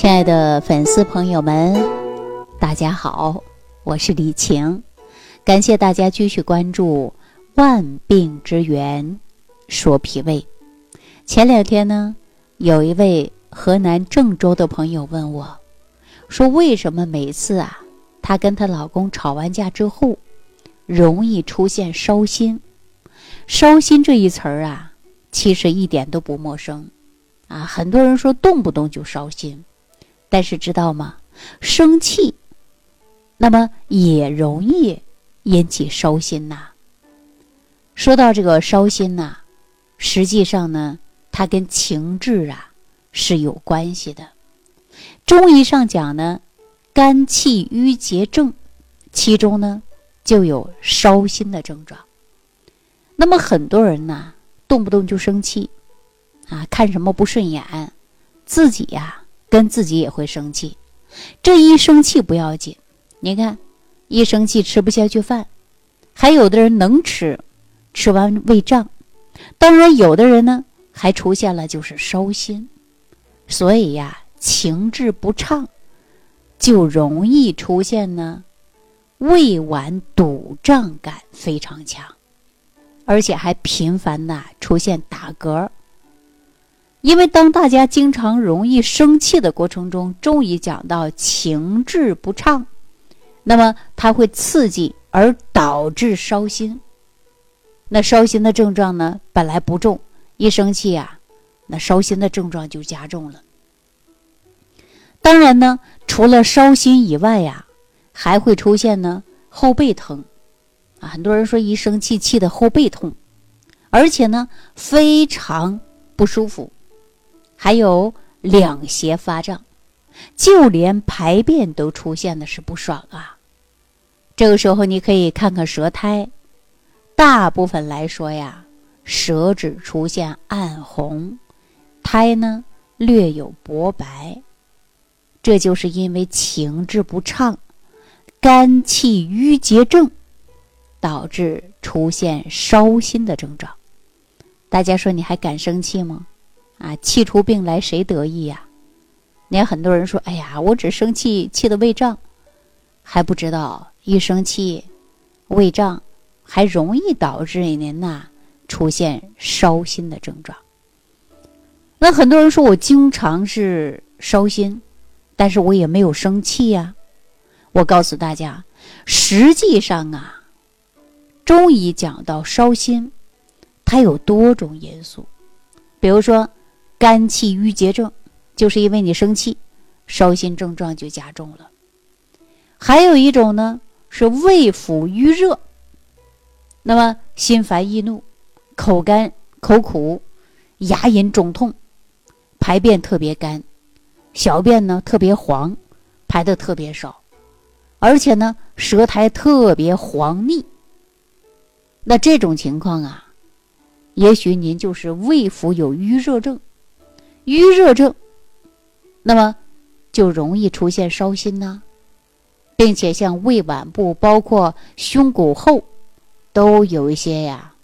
亲爱的粉丝朋友们，大家好，我是李晴，感谢大家继续关注《万病之源说脾胃》。前两天呢，有一位河南郑州的朋友问我，说为什么每次啊，她跟她老公吵完架之后，容易出现烧心？烧心这一词儿啊，其实一点都不陌生啊，很多人说动不动就烧心。但是知道吗？生气，那么也容易引起烧心呐。说到这个烧心呐，实际上呢，它跟情志啊是有关系的。中医上讲呢，肝气郁结症，其中呢就有烧心的症状。那么很多人呢，动不动就生气，啊，看什么不顺眼，自己呀。跟自己也会生气，这一生气不要紧，你看，一生气吃不下去饭，还有的人能吃，吃完胃胀，当然有的人呢还出现了就是烧心，所以呀，情志不畅，就容易出现呢胃脘堵胀感非常强，而且还频繁的出现打嗝。因为当大家经常容易生气的过程中，中医讲到情志不畅，那么它会刺激而导致烧心。那烧心的症状呢，本来不重，一生气呀，那烧心的症状就加重了。当然呢，除了烧心以外呀，还会出现呢后背疼，啊，很多人说一生气气的后背痛，而且呢非常不舒服。还有两胁发胀，就连排便都出现的是不爽啊。这个时候你可以看看舌苔，大部分来说呀，舌质出现暗红，苔呢略有薄白，这就是因为情志不畅，肝气郁结症导致出现烧心的症状。大家说你还敢生气吗？啊，气出病来谁得意呀？你看很多人说：“哎呀，我只生气，气得胃胀，还不知道一生气，胃胀还容易导致您呐出现烧心的症状。”那很多人说我经常是烧心，但是我也没有生气呀。我告诉大家，实际上啊，中医讲到烧心，它有多种因素，比如说。肝气郁结症，就是因为你生气，烧心症状就加重了。还有一种呢是胃腑郁热，那么心烦易怒、口干口苦、牙龈肿痛、排便特别干、小便呢特别黄、排的特别少，而且呢舌苔特别黄腻。那这种情况啊，也许您就是胃腑有郁热症。郁热症，那么就容易出现烧心呐，并且像胃脘部，包括胸骨后，都有一些呀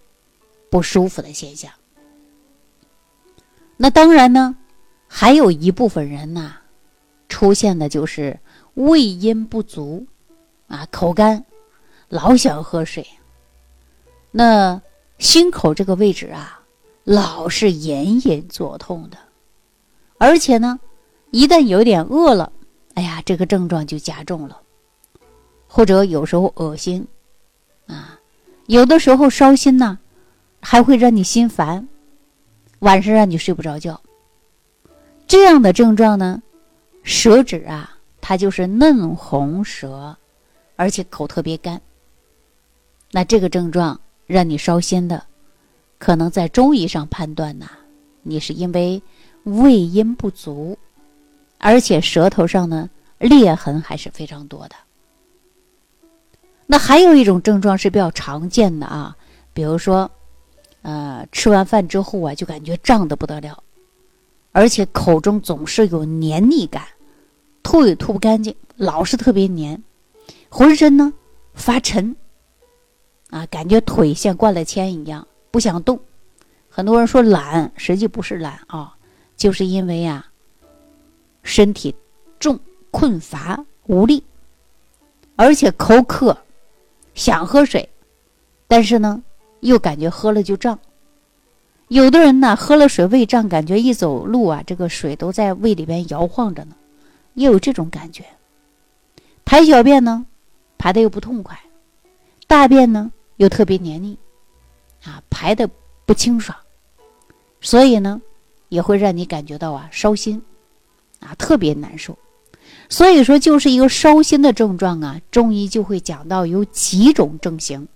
不舒服的现象。那当然呢，还有一部分人呐，出现的就是胃阴不足，啊，口干，老想喝水，那心口这个位置啊，老是隐隐作痛的。而且呢，一旦有点饿了，哎呀，这个症状就加重了，或者有时候恶心，啊，有的时候烧心呢，还会让你心烦，晚上让你睡不着觉。这样的症状呢，舌质啊，它就是嫩红舌，而且口特别干。那这个症状让你烧心的，可能在中医上判断呢，你是因为。胃阴不足，而且舌头上呢裂痕还是非常多的。那还有一种症状是比较常见的啊，比如说，呃，吃完饭之后啊，就感觉胀得不得了，而且口中总是有黏腻感，吐也吐不干净，老是特别黏，浑身呢发沉，啊，感觉腿像灌了铅一样，不想动。很多人说懒，实际不是懒啊。就是因为呀，身体重、困乏、无力，而且口渴，想喝水，但是呢，又感觉喝了就胀。有的人呢，喝了水胃胀，感觉一走路啊，这个水都在胃里边摇晃着呢，也有这种感觉。排小便呢，排的又不痛快，大便呢又特别黏腻，啊，排的不清爽，所以呢，也会让你感觉到啊烧心，啊特别难受。所以说，就是一个烧心的症状啊，中医就会讲到有几种症型。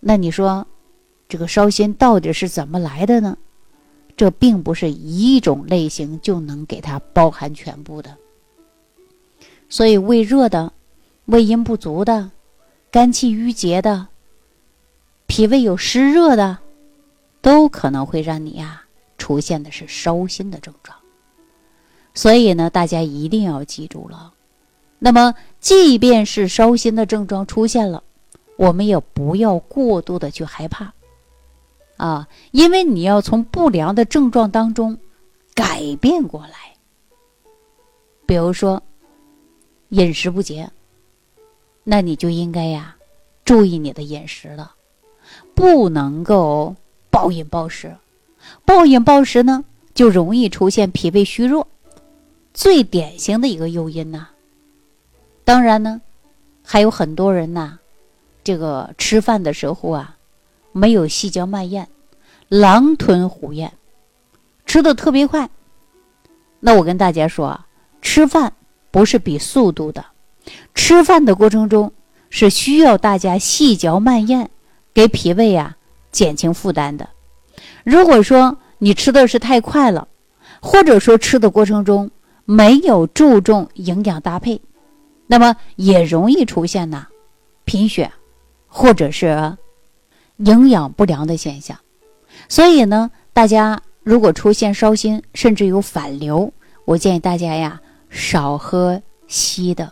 那你说？这个烧心到底是怎么来的呢？这并不是一种类型就能给它包含全部的。所以胃热的、胃阴不足的、肝气郁结的、脾胃有湿热的，都可能会让你呀出现的是烧心的症状。所以呢，大家一定要记住了。那么，即便是烧心的症状出现了，我们也不要过度的去害怕。啊，因为你要从不良的症状当中改变过来。比如说饮食不节，那你就应该呀注意你的饮食了，不能够暴饮暴食。暴饮暴食呢，就容易出现脾胃虚弱，最典型的一个诱因呐。当然呢，还有很多人呐，这个吃饭的时候啊。没有细嚼慢咽，狼吞虎咽，吃的特别快。那我跟大家说啊，吃饭不是比速度的，吃饭的过程中是需要大家细嚼慢咽，给脾胃啊减轻负担的。如果说你吃的是太快了，或者说吃的过程中没有注重营养搭配，那么也容易出现呐贫血，或者是。营养不良的现象，所以呢，大家如果出现烧心，甚至有反流，我建议大家呀，少喝稀的，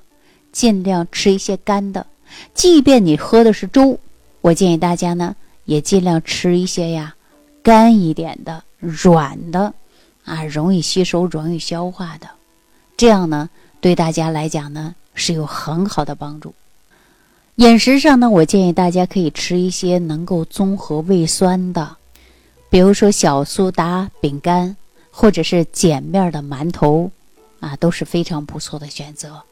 尽量吃一些干的。即便你喝的是粥，我建议大家呢，也尽量吃一些呀，干一点的、软的，啊，容易吸收、容易消化的，这样呢，对大家来讲呢，是有很好的帮助。饮食上呢，我建议大家可以吃一些能够综合胃酸的，比如说小苏打饼干，或者是碱面的馒头，啊，都是非常不错的选择。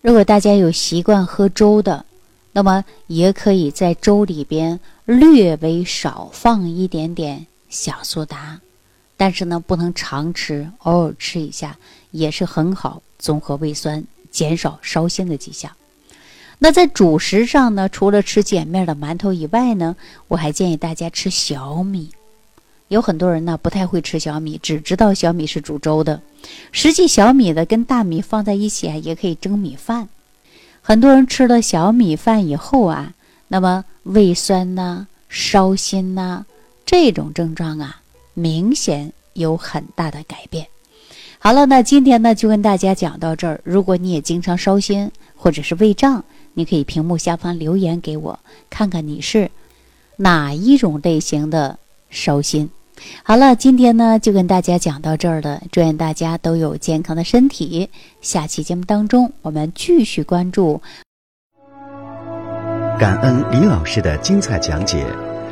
如果大家有习惯喝粥的，那么也可以在粥里边略微少放一点点小苏打，但是呢，不能常吃，偶尔吃一下也是很好，综合胃酸，减少烧心的迹象。那在主食上呢，除了吃碱面的馒头以外呢，我还建议大家吃小米。有很多人呢不太会吃小米，只知道小米是煮粥的。实际小米的跟大米放在一起啊，也可以蒸米饭。很多人吃了小米饭以后啊，那么胃酸呐、烧心呐这种症状啊，明显有很大的改变。好了，那今天呢就跟大家讲到这儿。如果你也经常烧心或者是胃胀，你可以屏幕下方留言给我，看看你是哪一种类型的烧心。好了，今天呢就跟大家讲到这儿了，祝愿大家都有健康的身体。下期节目当中，我们继续关注。感恩李老师的精彩讲解。